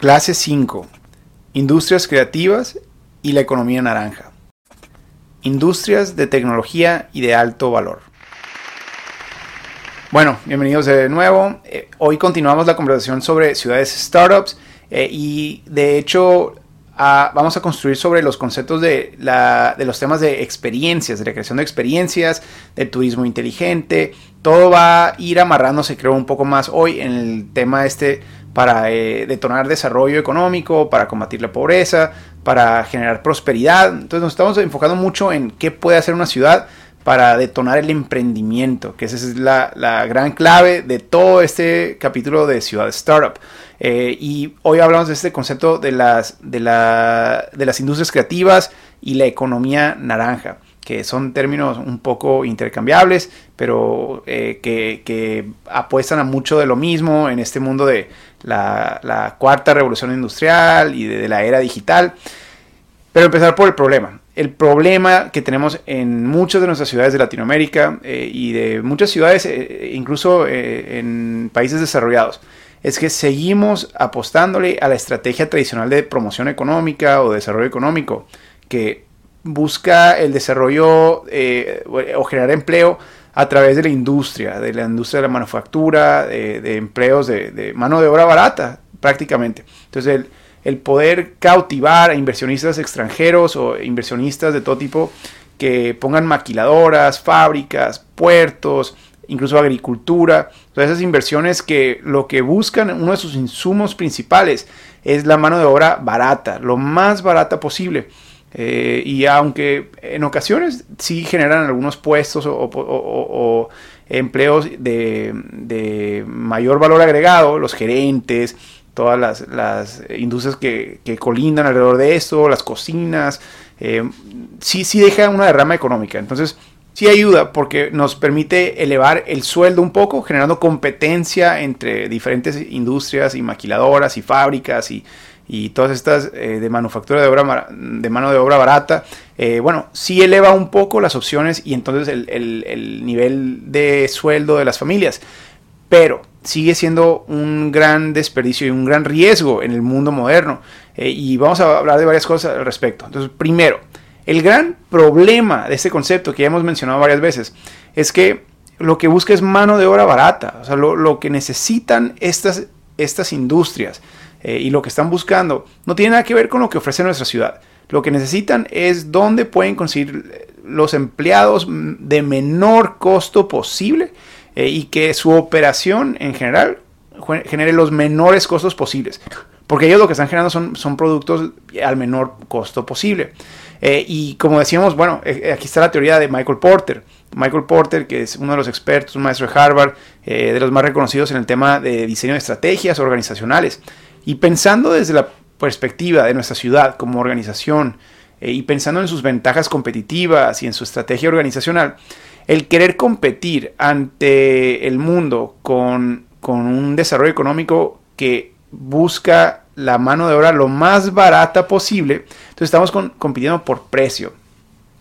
Clase 5. Industrias creativas y la economía naranja. Industrias de tecnología y de alto valor. Bueno, bienvenidos de nuevo. Eh, hoy continuamos la conversación sobre ciudades startups eh, y de hecho vamos a construir sobre los conceptos de, de los temas de experiencias, de la creación de experiencias, del turismo inteligente. Todo va a ir amarrándose creo un poco más hoy en el tema este para eh, detonar desarrollo económico, para combatir la pobreza, para generar prosperidad. Entonces nos estamos enfocando mucho en qué puede hacer una ciudad para detonar el emprendimiento, que esa es la, gran clave de todo este capítulo de Ciudad Startup. Eh, y hoy hablamos de este concepto de las, de, de las industrias creativas y la economía naranja que son términos un poco intercambiables, pero eh, que, apuestan a mucho de lo mismo en este mundo de la, cuarta revolución industrial y de, la era digital. Pero empezar por el problema. El problema que tenemos en muchas de nuestras ciudades de Latinoamérica eh, y de muchas ciudades, eh, incluso en países desarrollados, es que seguimos apostándole a la estrategia tradicional de promoción económica o desarrollo económico, que busca el desarrollo eh, o generar empleo a través de la industria, de la industria de la manufactura, de, empleos de, mano de obra barata, prácticamente. Entonces, el, poder cautivar a inversionistas extranjeros o inversionistas de todo tipo que pongan maquiladoras, fábricas, puertos, incluso agricultura, todas esas inversiones que lo que buscan, uno de sus insumos principales es la mano de obra barata, lo más barata posible. Eh, y aunque en ocasiones sí generan algunos puestos o, empleos de, mayor valor agregado, los gerentes, todas las, industrias que, colindan alrededor de esto, las cocinas, eh, sí, sí deja una derrama económica. Entonces, sí ayuda porque nos permite elevar el sueldo un poco, generando competencia entre diferentes industrias y maquiladoras y fábricas y y todas estas eh, de manufactura de, obra, de mano de obra barata, eh, bueno, sí eleva un poco las opciones y entonces el, nivel de sueldo de las familias, pero sigue siendo un gran desperdicio y un gran riesgo en el mundo moderno. Eh, y vamos a hablar de varias cosas al respecto. Entonces, primero, el gran problema de este concepto que ya hemos mencionado varias veces es que lo que busca es mano de obra barata, o sea, lo, lo que necesitan estas, estas industrias eh, y lo que están buscando no tiene nada que ver con lo que ofrece nuestra ciudad. Lo que necesitan es dónde pueden conseguir los empleados de menor costo posible eh, y que su operación en general genere los menores costos posibles. Porque ellos lo que están generando son, son productos al menor costo posible. Eh, y como decíamos, bueno, aquí está la teoría de Michael Porter. Michael Porter, que es uno de los expertos, un maestro de Harvard, de los más reconocidos en el tema de diseño de estrategias organizacionales. Y pensando desde la perspectiva de nuestra ciudad como organización eh, y pensando en sus ventajas competitivas y en su estrategia organizacional, el querer competir ante el mundo con, un desarrollo económico que busca la mano de obra lo más barata posible, entonces estamos compitiendo por precio.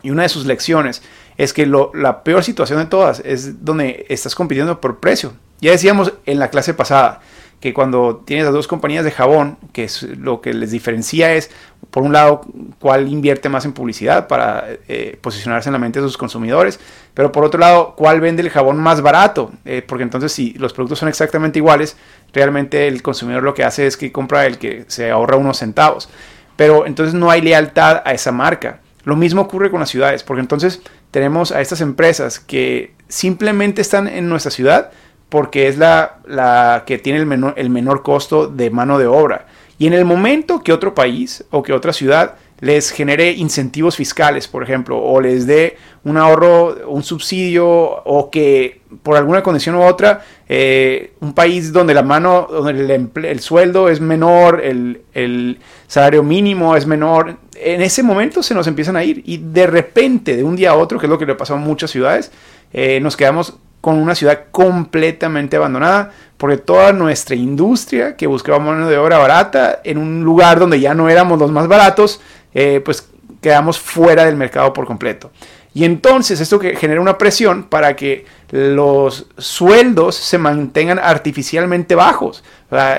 Y una de sus lecciones es que la peor situación de todas es donde estás compitiendo por precio. Ya decíamos en la clase pasada, que cuando tienes las dos compañías de jabón, que es lo que les diferencia es, por un lado, cuál invierte más en publicidad para eh, posicionarse en la mente de sus consumidores, pero por otro lado, cuál vende el jabón más barato, eh, porque entonces si los productos son exactamente iguales, realmente el consumidor lo que hace es que compra el que se ahorra unos centavos, pero entonces no hay lealtad a esa marca. Lo mismo ocurre con las ciudades, porque entonces tenemos a estas empresas que simplemente están en nuestra ciudad, porque es la, la que tiene el menor, el menor costo de mano de obra. Y en el momento que otro país o que otra ciudad les genere incentivos fiscales, por ejemplo, o les dé un ahorro, un subsidio, o que por alguna condición u otra, eh, un país donde la mano, donde el, sueldo es menor, el, el, salario mínimo es menor, en ese momento se nos empiezan a ir y de repente, de un día a otro, que es lo que le pasó a muchas ciudades, eh, nos quedamos con una ciudad completamente abandonada, porque toda nuestra industria que buscaba mano de obra barata en un lugar donde ya no éramos los más baratos, eh, pues quedamos fuera del mercado por completo. Y entonces esto que genera una presión para que los sueldos se mantengan artificialmente bajos.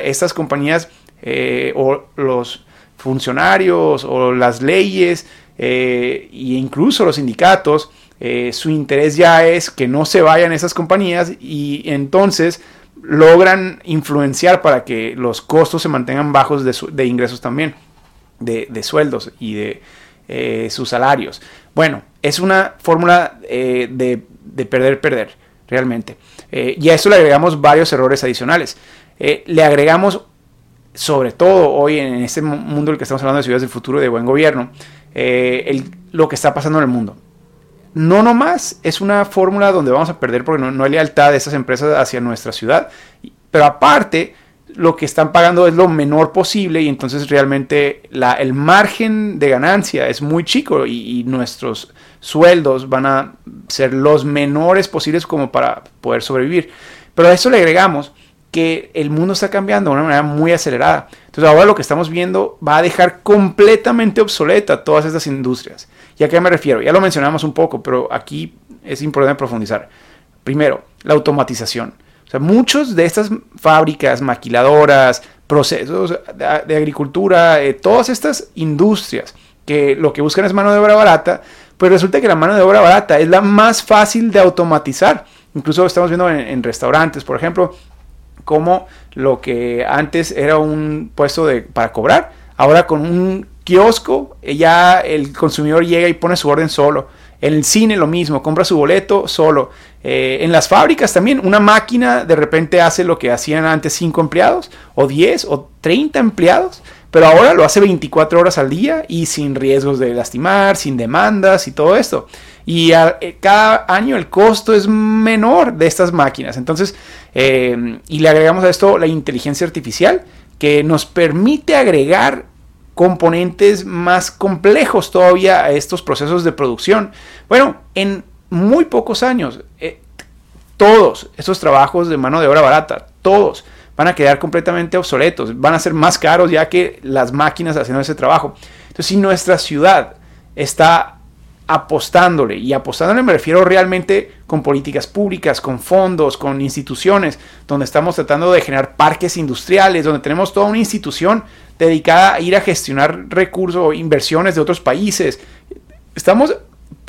estas compañías eh, o los funcionarios o las leyes e incluso los sindicatos, su interés ya es que no se vayan esas compañías y entonces logran influenciar para que los costos se mantengan bajos de, ingresos también, de, sueldos y de eh, sus salarios. Bueno, es una fórmula eh, de, perder-perder, realmente. Eh, y a eso le agregamos varios errores adicionales. le agregamos, sobre todo hoy en este mundo en el que estamos hablando de ciudades del futuro de buen gobierno, lo que está pasando en el mundo no nomás es una fórmula donde vamos a perder porque no, hay lealtad de esas empresas hacia nuestra ciudad, pero aparte lo que están pagando es lo menor posible y entonces realmente el margen de ganancia es muy chico y, nuestros sueldos van a ser los menores posibles como para poder sobrevivir. Pero a eso le agregamos que el mundo está cambiando de una manera muy acelerada. Entonces ahora lo que estamos viendo va a dejar completamente obsoleta todas estas industrias. ¿Y a qué me refiero? Ya lo mencionamos un poco, pero aquí es importante profundizar. Primero, la automatización. O sea, muchos de estas fábricas, maquiladoras, procesos de, agricultura, eh, todas estas industrias que lo que buscan es mano de obra barata, pues resulta que la mano de obra barata es la más fácil de automatizar. Incluso estamos viendo en, restaurantes, por ejemplo, como lo que antes era un puesto de, para cobrar, ahora con un kiosco, eh, ya el consumidor llega y pone su orden solo. En el cine lo mismo, compra su boleto solo. Eh, en las fábricas también, una máquina de repente hace lo que hacían antes 5 empleados, o 10, o 30 empleados, pero ahora lo hace 24 horas al día y sin riesgos de lastimar, sin demandas y todo esto. Y eh, cada año el costo es menor de estas máquinas. Entonces, y le agregamos a esto la inteligencia artificial que nos permite agregar componentes más complejos todavía a estos procesos de producción. Bueno, en muy pocos años, eh, todos estos trabajos de mano de obra barata, todos van a quedar completamente obsoletos, van a ser más caros ya que las máquinas haciendo ese trabajo. Entonces, si nuestra ciudad está apostándole. Y apostándole me refiero realmente con políticas públicas, con fondos, con instituciones, donde estamos tratando de generar parques industriales, donde tenemos toda una institución dedicada a ir a gestionar recursos o inversiones de otros países. Estamos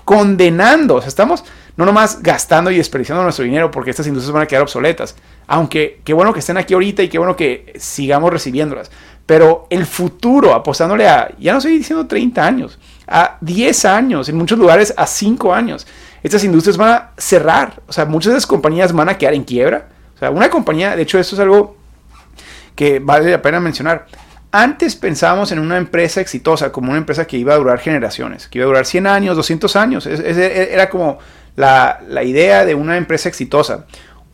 condenando, o sea, estamos no nomás gastando y desperdiciando nuestro dinero porque estas industrias van a quedar obsoletas. Aunque qué bueno que estén aquí ahorita y qué bueno que sigamos recibiéndolas. Pero el futuro, apostándole a, ya no estoy diciendo 30 años, a 10 años, en muchos lugares a 5 años. Estas industrias van a cerrar, o sea, muchas de esas compañías van a quedar en quiebra. O sea, una compañía, de hecho, esto es algo que vale la pena mencionar. Antes pensábamos en una empresa exitosa como una empresa que iba a durar generaciones, que iba a durar 100 años, 200 años. era como la, la idea de una empresa exitosa.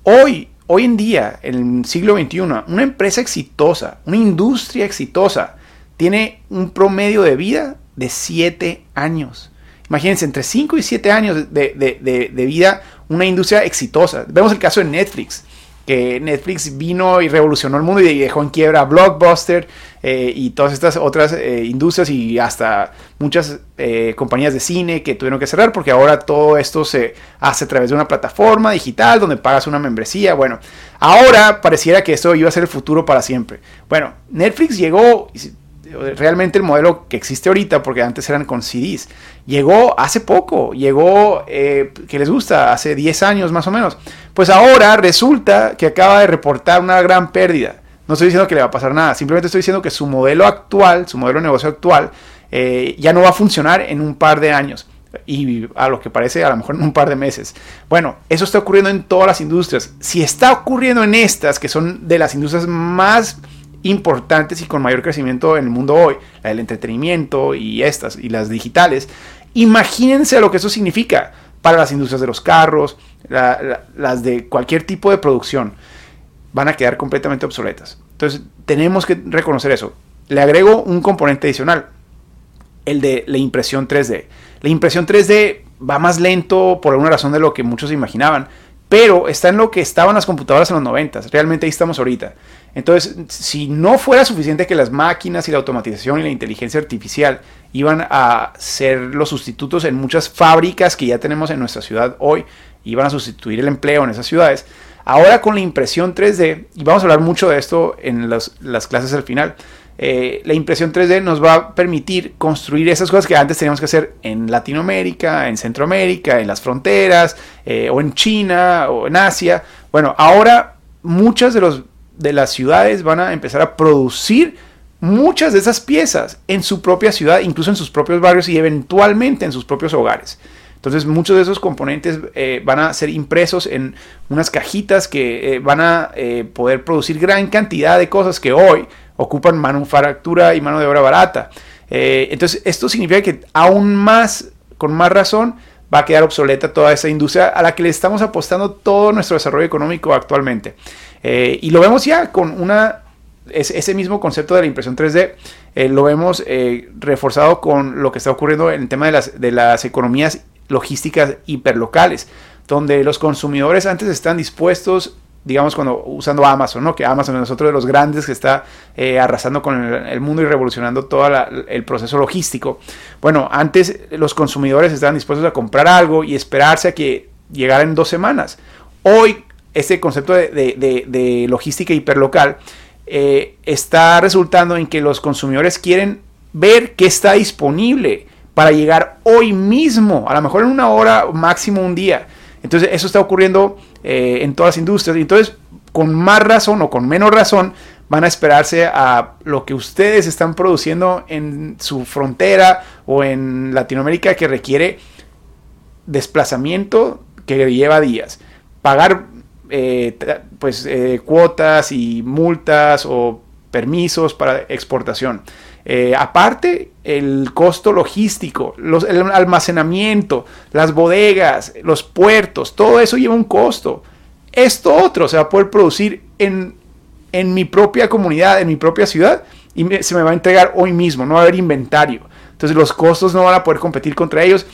Hoy, hoy en día, en el siglo XXI, una empresa exitosa, una industria exitosa, tiene un promedio de vida de 7 años. Imagínense, entre 5 y 7 años de, vida, una industria exitosa. Vemos el caso de Netflix, que Netflix vino y revolucionó el mundo y dejó en quiebra Blockbuster eh, y todas estas otras eh, industrias y hasta muchas eh, compañías de cine que tuvieron que cerrar porque ahora todo esto se hace a través de una plataforma digital donde pagas una membresía. Bueno, ahora pareciera que esto iba a ser el futuro para siempre. Bueno, Netflix llegó realmente el modelo que existe ahorita, porque antes eran con CDs, llegó hace poco, llegó, eh, que les gusta, hace 10 años más o menos. Pues ahora resulta que acaba de reportar una gran pérdida. No estoy diciendo que le va a pasar nada, simplemente estoy diciendo que su modelo actual, su modelo de negocio actual, eh, ya no va a funcionar en un par de años. Y a lo que parece, a lo mejor en un par de meses. Bueno, eso está ocurriendo en todas las industrias. Si está ocurriendo en estas, que son de las industrias más importantes y con mayor crecimiento en el mundo hoy, la del entretenimiento y estas, y las digitales, imagínense lo que eso significa para las industrias de los carros, las de cualquier tipo de producción, van a quedar completamente obsoletas. Entonces, tenemos que reconocer eso. Le agrego un componente adicional, el de la impresión 3D. La impresión 3D va más lento por alguna razón de lo que muchos imaginaban, pero está en lo que estaban las computadoras en los 90. Realmente ahí estamos ahorita. Entonces, si no fuera suficiente que las máquinas y la automatización y la inteligencia artificial iban a ser los sustitutos en muchas fábricas que ya tenemos en nuestra ciudad hoy, iban a sustituir el empleo en esas ciudades, Ahora con la impresión 3D, y vamos a hablar mucho de esto en las clases al final, eh, la impresión 3D nos va a permitir construir esas cosas que antes teníamos que hacer en Latinoamérica, en Centroamérica, en las fronteras, eh, o en China, o en Asia. Bueno, ahora muchas de, los, de las ciudades van a empezar a producir muchas de esas piezas en su propia ciudad, incluso en sus propios barrios y eventualmente en sus propios hogares. Entonces muchos de esos componentes eh, van a ser impresos en unas cajitas que van a poder producir gran cantidad de cosas que hoy ocupan manufactura y mano de obra barata. Eh, entonces, esto significa que aún más, con más razón, va a quedar obsoleta toda esa industria a la que le estamos apostando todo nuestro desarrollo económico actualmente. Eh, y lo vemos ya con una, ese mismo concepto de la impresión 3D, eh, lo vemos reforzado con lo que está ocurriendo en el tema de las, de las economías logísticas hiperlocales, donde los consumidores antes están dispuestos digamos, cuando usando Amazon, ¿no? Que Amazon es otro de los grandes que está eh, arrasando con el, mundo y revolucionando todo el proceso logístico. Bueno, antes los consumidores estaban dispuestos a comprar algo y esperarse a que llegara en dos semanas. Hoy, este concepto de, logística hiperlocal eh, está resultando en que los consumidores quieren ver qué está disponible para llegar hoy mismo, a lo mejor en una hora, máximo un día. Entonces, eso está ocurriendo eh, en todas las industrias. Entonces, con más razón o con menos razón, van a esperarse a lo que ustedes están produciendo en su frontera o en Latinoamérica que requiere desplazamiento que lleva días. Pagar eh, pues eh, cuotas y multas o permisos para exportación. Aparte, el costo logístico, el almacenamiento, las bodegas, los puertos, todo eso lleva un costo. Esto otro se va a poder producir en, mi propia comunidad, en mi propia ciudad, y se me va a entregar hoy mismo, no va a haber inventario. Entonces los costos no van a poder competir contra ellos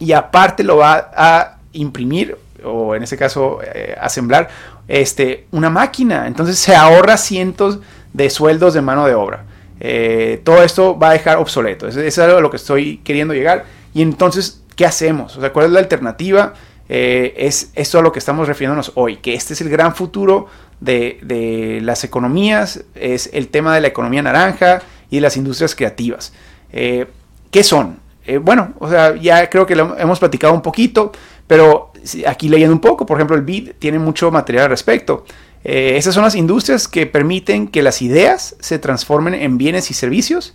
y aparte lo va a imprimir o en este caso eh, asemblar este, una máquina. Entonces se ahorra cientos de sueldos de mano de obra. Eh, todo esto va a dejar obsoleto. Eso, es algo a lo que estoy queriendo llegar. Y entonces, ¿qué hacemos? O sea, ¿cuál es la alternativa? Eh, es esto a lo que estamos refiriéndonos hoy, que este es el gran futuro de, las economías, es el tema de la economía naranja y de las industrias creativas. Eh, ¿Qué son? bueno, o sea, ya creo que hemos platicado un poquito, pero aquí leyendo un poco, por ejemplo, el BID tiene mucho material al respecto. Eh, esas son las industrias que permiten que las ideas se transformen en bienes y servicios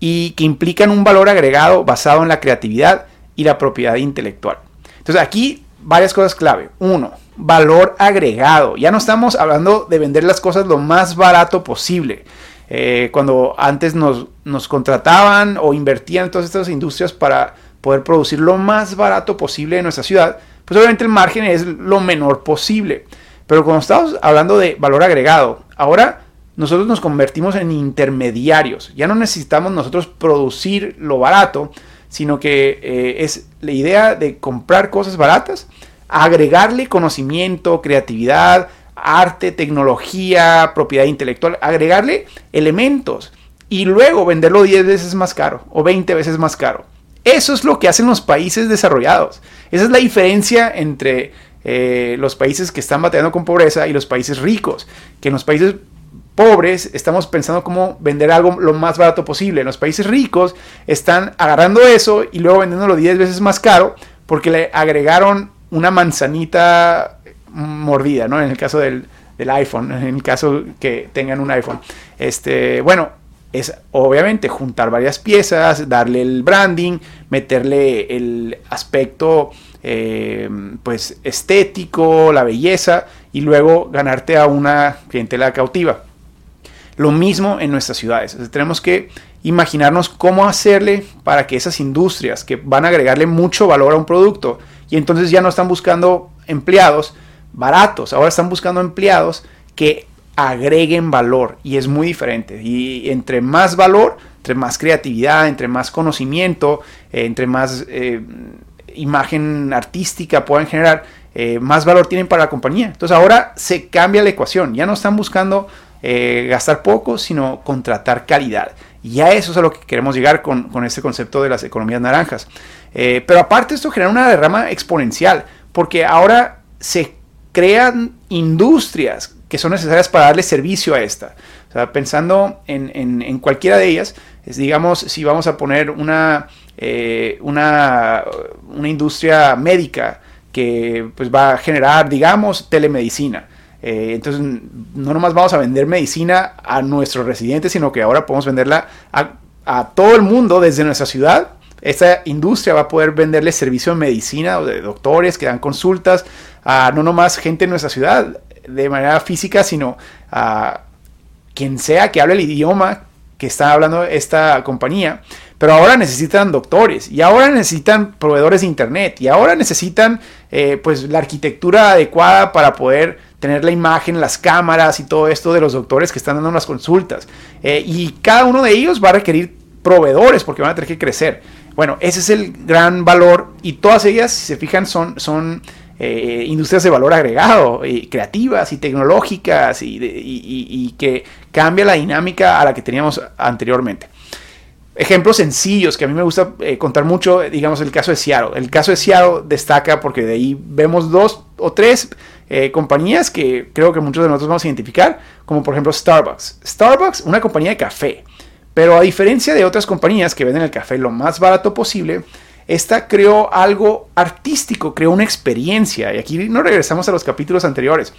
y que implican un valor agregado basado en la creatividad y la propiedad intelectual. Entonces aquí varias cosas clave. Uno, valor agregado. Ya no estamos hablando de vender las cosas lo más barato posible. Eh, cuando antes nos, nos, contrataban o invertían en todas estas industrias para poder producir lo más barato posible en nuestra ciudad, pues obviamente el margen es lo menor posible. Pero cuando estamos hablando de valor agregado, ahora nosotros nos convertimos en intermediarios. Ya no necesitamos nosotros producir lo barato, sino que eh, es la idea de comprar cosas baratas, agregarle conocimiento, creatividad, arte, tecnología, propiedad intelectual, agregarle elementos y luego venderlo 10 veces más caro o 20 veces más caro. Eso es lo que hacen los países desarrollados. Esa es la diferencia entre eh, los países que están batallando con pobreza y los países ricos, que en los países pobres estamos pensando cómo vender algo lo más barato posible. En los países ricos están agarrando eso y luego vendiéndolo 10 veces más caro porque le agregaron una manzanita mordida, ¿no? En el caso del, del iPhone, en el caso que tengan un iPhone. Este, bueno, es obviamente juntar varias piezas, darle el branding, meterle el aspecto eh, pues estético, la belleza y luego ganarte a una clientela cautiva. Lo mismo en nuestras ciudades. tenemos que imaginarnos cómo hacerle para que esas industrias que van a agregarle mucho valor a un producto y entonces ya no están buscando empleados baratos, ahora están buscando empleados que agreguen valor y es muy diferente. Y entre más valor, entre más creatividad, entre más conocimiento, eh, entre más eh, imagen artística puedan generar, eh, más valor tienen para la compañía. Entonces ahora se cambia la ecuación. Ya no están buscando gastar poco, sino contratar calidad. Y a eso es a lo que queremos llegar con, con este concepto de las economías naranjas. pero aparte esto genera una derrama exponencial, porque ahora se crean industrias que son necesarias para darle servicio a esta. Pensando en, cualquiera de ellas, digamos, si vamos a poner una, eh, una, una, industria médica que pues, va a generar, digamos, telemedicina. Eh, entonces, no nomás vamos a vender medicina a nuestros residentes, sino que ahora podemos venderla a, a todo el mundo desde nuestra ciudad esta industria va a poder venderle servicio de medicina o de doctores que dan consultas a no nomás gente en nuestra ciudad de manera física, sino a quien sea que hable el idioma que está hablando esta compañía. Pero ahora necesitan doctores y ahora necesitan proveedores de internet y ahora necesitan eh, pues la arquitectura adecuada para poder tener la imagen, las cámaras y todo esto de los doctores que están dando las consultas. Eh, y cada uno de ellos va a requerir proveedores porque van a tener que crecer. Bueno, ese es el gran valor y todas ellas, si se fijan, son, son eh, industrias de valor agregado, y creativas y tecnológicas y, que cambia la dinámica a la que teníamos anteriormente. Ejemplos sencillos que a mí me gusta eh, contar mucho, digamos el caso de Seattle. El caso de Seattle destaca porque de ahí vemos dos o tres eh, compañías que creo que muchos de nosotros vamos a identificar, como por ejemplo Starbucks. Starbucks, una compañía de café. Pero a diferencia de otras compañías que venden el café lo más barato posible, esta creó algo artístico, creó una experiencia. Y aquí nos regresamos a los capítulos anteriores.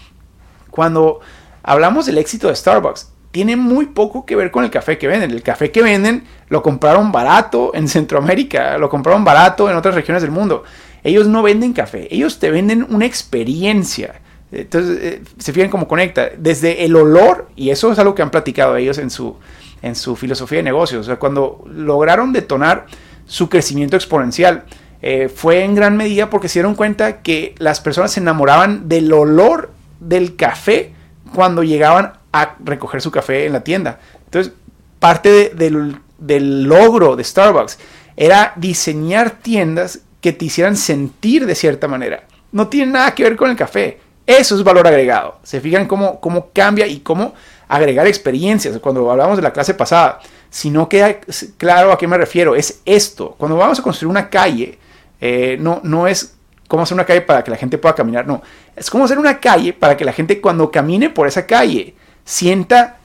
Cuando hablamos del éxito de Starbucks, tiene muy poco que ver con el café que venden. El café que venden lo compraron barato en Centroamérica, lo compraron barato en otras regiones del mundo. Ellos no venden café, ellos te venden una experiencia. Entonces, eh, se fijan cómo conecta. Desde el olor, y eso es algo que han platicado ellos en su, en su filosofía de negocios. O sea, cuando lograron detonar su crecimiento exponencial, eh, fue en gran medida porque se dieron cuenta que las personas se enamoraban del olor del café cuando llegaban a recoger su café en la tienda. Entonces, parte del, del logro de Starbucks era diseñar tiendas que te hicieran sentir de cierta manera. No tiene nada que ver con el café. Eso es valor agregado. Se fijan cómo, cómo cambia y cómo agregar experiencias. Cuando hablamos de la clase pasada, si no queda claro a qué me refiero, es esto. Cuando vamos a construir una calle, eh, no, no es cómo hacer una calle para que la gente pueda caminar, no. Es cómo hacer una calle para que la gente cuando camine por esa calle sienta,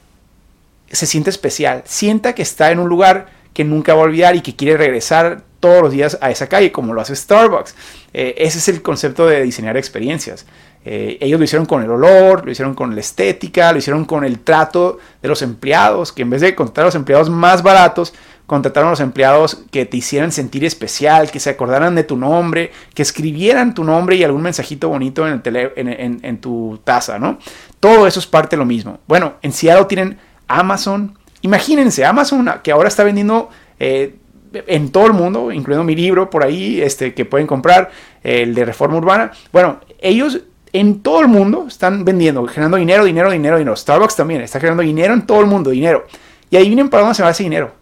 se siente especial, sienta que está en un lugar que nunca va a olvidar y que quiere regresar todos los días a esa calle, como lo hace Starbucks. Eh, ese es el concepto de diseñar experiencias. Eh, ellos lo hicieron con el olor, lo hicieron con la estética, lo hicieron con el trato de los empleados, que en vez de contratar a los empleados más baratos, contrataron a los empleados que te hicieran sentir especial, que se acordaran de tu nombre, que escribieran tu nombre y algún mensajito bonito en, el en, tu taza, ¿no? Todo eso es parte de lo mismo. Bueno, en Seattle tienen Amazon. Imagínense, Amazon que ahora está vendiendo eh, en todo el mundo, incluyendo mi libro por ahí, este, que pueden comprar, el de Reforma Urbana. Bueno, ellos en todo el mundo están vendiendo, generando dinero, dinero, dinero, dinero. Starbucks también está generando dinero en todo el mundo, dinero. Y ahí vienen para dónde se va ese dinero.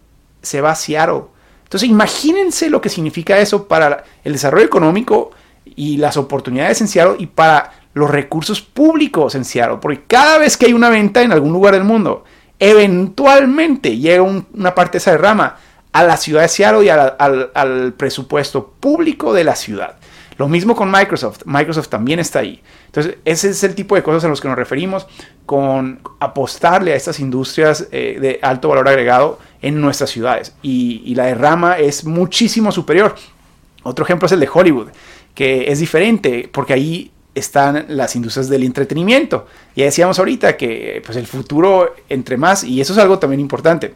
Se va a Seattle. Entonces imagínense lo que significa eso para el desarrollo económico y las oportunidades en Seattle y para los recursos públicos en Seattle. Porque cada vez que hay una venta en algún lugar del mundo, eventualmente llega una parte de esa rama a la ciudad de Seattle y al presupuesto público de la ciudad. Lo mismo con Microsoft. Microsoft también está ahí. Entonces, ese es el tipo de cosas a los que nos referimos con apostarle a estas industrias eh, de alto valor agregado en nuestras ciudades. Y, la derrama es muchísimo superior. Otro ejemplo es el de Hollywood, que es diferente porque ahí están las industrias del entretenimiento. Ya decíamos ahorita que pues, el futuro entre más, y eso es algo también importante,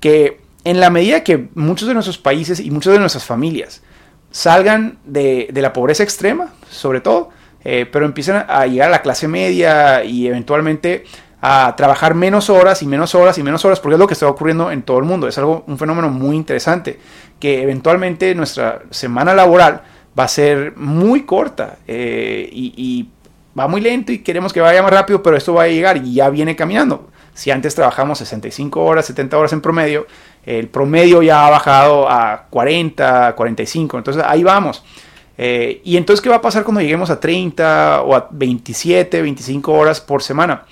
que en la medida que muchos de nuestros países y muchas de nuestras familias salgan de, la pobreza extrema, sobre todo, eh, pero empiezan a llegar a la clase media y eventualmente a trabajar menos horas y menos horas y menos horas, porque es lo que está ocurriendo en todo el mundo. Es algo, un fenómeno muy interesante, que eventualmente nuestra semana laboral va a ser muy corta eh, y, y, va muy lento y queremos que vaya más rápido, pero esto va a llegar y ya viene caminando. Si antes trabajamos 65 horas, 70 horas en promedio, el promedio ya ha bajado a 40, 45. Entonces ahí vamos. Eh, y entonces, ¿qué va a pasar cuando lleguemos a 30 o a 27, 25 horas por semana?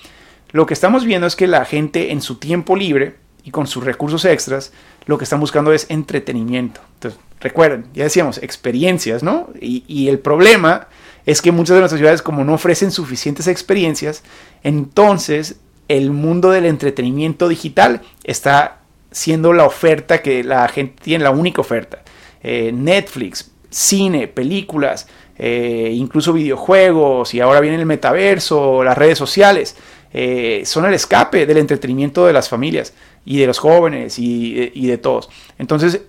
Lo que estamos viendo es que la gente en su tiempo libre y con sus recursos extras, lo que están buscando es entretenimiento. Entonces, recuerden, ya decíamos, experiencias, ¿no? Y, y el problema es que muchas de nuestras ciudades, como no ofrecen suficientes experiencias, entonces el mundo del entretenimiento digital está siendo la oferta que la gente tiene, la única oferta. Eh, Netflix, cine, películas, eh, incluso videojuegos y ahora viene el metaverso, las redes sociales, eh, son el escape del entretenimiento de las familias y de los jóvenes y, y de todos. Entonces,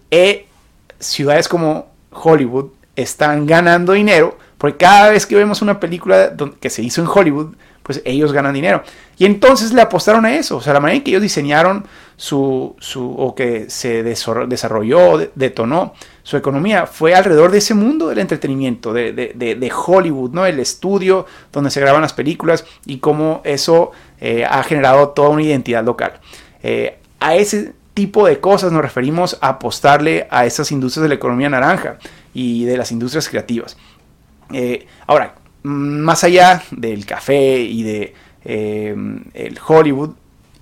ciudades como Hollywood están ganando dinero porque cada vez que vemos una película que se hizo en Hollywood, pues ellos ganan dinero. Y entonces le apostaron a eso. O sea, la manera en que ellos diseñaron su, su o que se desarrolló, detonó su economía, fue alrededor de ese mundo del entretenimiento, de, de, de, Hollywood, ¿no? El estudio donde se graban las películas y cómo eso eh, ha generado toda una identidad local. Eh, a ese tipo de cosas nos referimos a apostarle a esas industrias de la economía naranja y de las industrias creativas. Eh, ahora, más allá del café y de eh, el Hollywood,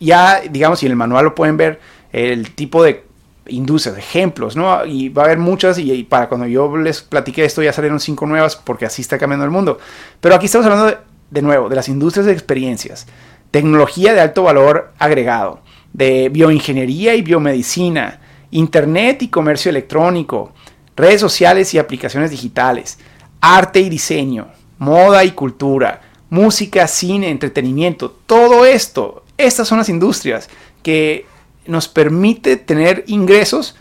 ya digamos, y en el manual lo pueden ver, el tipo de industrias, ejemplos, ¿no? Y va a haber muchas y, para cuando yo les platiqué esto ya salieron cinco nuevas porque así está cambiando el mundo. Pero aquí estamos hablando de, de nuevo de las industrias de experiencias, tecnología de alto valor agregado, de bioingeniería y biomedicina, internet y comercio electrónico, redes sociales y aplicaciones digitales, arte y diseño, moda y cultura, música, cine, entretenimiento, todo esto, estas son las industrias que nos permite tener ingresos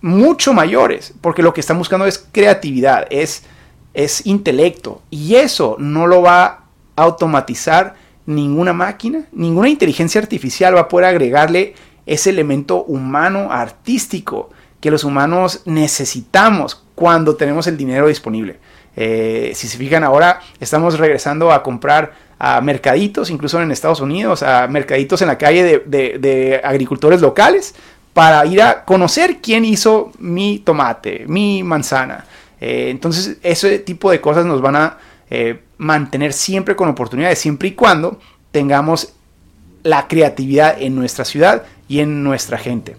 mucho mayores, porque lo que están buscando es creatividad, es, es intelecto, y eso no lo va a automatizar ninguna máquina, ninguna inteligencia artificial va a poder agregarle ese elemento humano artístico que los humanos necesitamos cuando tenemos el dinero disponible. Eh, si se fijan ahora, estamos regresando a comprar a mercaditos, incluso en Estados Unidos, a mercaditos en la calle de, agricultores locales, para ir a conocer quién hizo mi tomate, mi manzana. Eh, entonces, ese tipo de cosas nos van a eh, mantener siempre con oportunidades, siempre y cuando tengamos la creatividad en nuestra ciudad y en nuestra gente.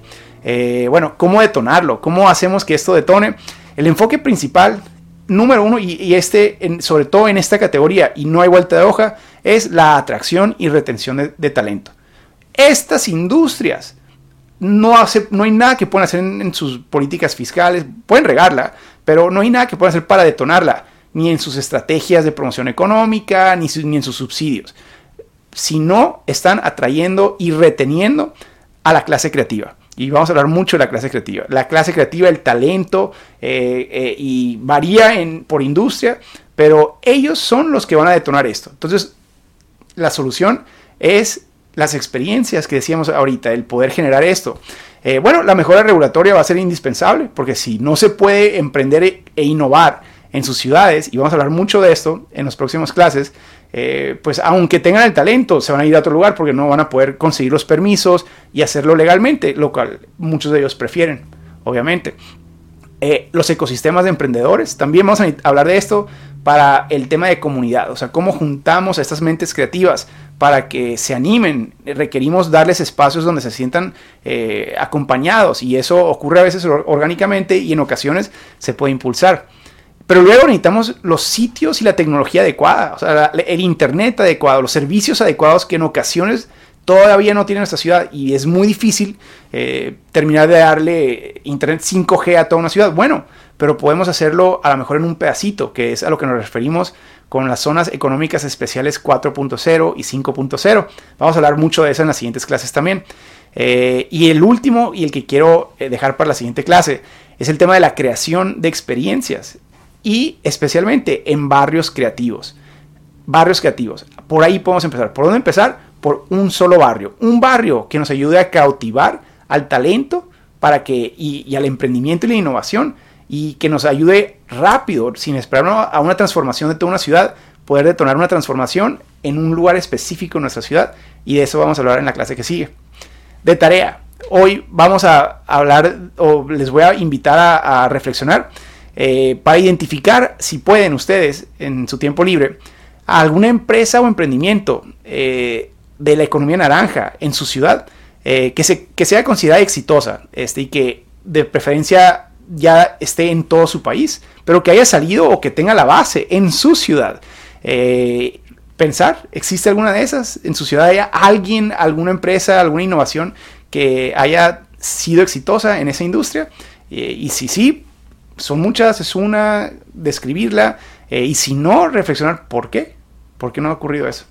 Bueno, ¿cómo detonarlo? ¿Cómo hacemos que esto detone? El enfoque principal, número uno, y, este, sobre todo en esta categoría, y no hay vuelta de hoja, es la atracción y retención de, talento. Estas industrias no, hace, no hay nada que puedan hacer en, sus políticas fiscales, pueden regarla, pero no hay nada que puedan hacer para detonarla, ni en sus estrategias de promoción económica, ni, ni en sus subsidios, si no están atrayendo y reteniendo a la clase creativa. Y vamos a hablar mucho de la clase creativa. La clase creativa, el talento, eh, eh, y varía en, por industria, pero ellos son los que van a detonar esto. Entonces, la solución es las experiencias que decíamos ahorita, el poder generar esto. Eh, bueno, la mejora regulatoria va a ser indispensable, porque si no se puede emprender e, e innovar en sus ciudades, y vamos a hablar mucho de esto en las próximas clases, eh, pues aunque tengan el talento, se van a ir a otro lugar porque no van a poder conseguir los permisos y hacerlo legalmente, lo cual muchos de ellos prefieren, obviamente. Eh, los ecosistemas de emprendedores, también vamos a hablar de esto para el tema de comunidad, o sea, cómo juntamos a estas mentes creativas para que se animen. Requerimos darles espacios donde se sientan eh, acompañados y eso ocurre a veces orgánicamente y en ocasiones se puede impulsar. Pero luego necesitamos los sitios y la tecnología adecuada, o sea, el internet adecuado, los servicios adecuados que en ocasiones todavía no tiene nuestra ciudad y es muy difícil eh, terminar de darle internet 5G a toda una ciudad. Bueno, pero podemos hacerlo a lo mejor en un pedacito, que es a lo que nos referimos con las zonas económicas especiales 4.0 y 5.0. Vamos a hablar mucho de eso en las siguientes clases también. Eh, y el último y el que quiero eh, dejar para la siguiente clase es el tema de la creación de experiencias y especialmente en barrios creativos. Barrios creativos. Por ahí podemos empezar. ¿Por dónde empezar? Por un solo barrio. Un barrio que nos ayude a cautivar al talento para que, y, al emprendimiento y la innovación y que nos ayude rápido, sin esperar a una transformación de toda una ciudad, poder detonar una transformación en un lugar específico en nuestra ciudad. Y de eso vamos a hablar en la clase que sigue. De tarea. Hoy vamos a hablar, o les voy a invitar a reflexionar eh, para identificar, si pueden ustedes, en su tiempo libre, alguna empresa o emprendimiento eh, de la economía naranja en su ciudad eh, que, se, que sea considerada exitosa este, y que de preferencia ya esté en todo su país, pero que haya salido o que tenga la base en su ciudad. Pensar, ¿existe alguna de esas? ¿En su ciudad hay alguien, alguna empresa, alguna innovación que haya sido exitosa en esa industria? Y si sí, son muchas, es una, describirla, eh, y si no, reflexionar por qué, por qué no ha ocurrido eso.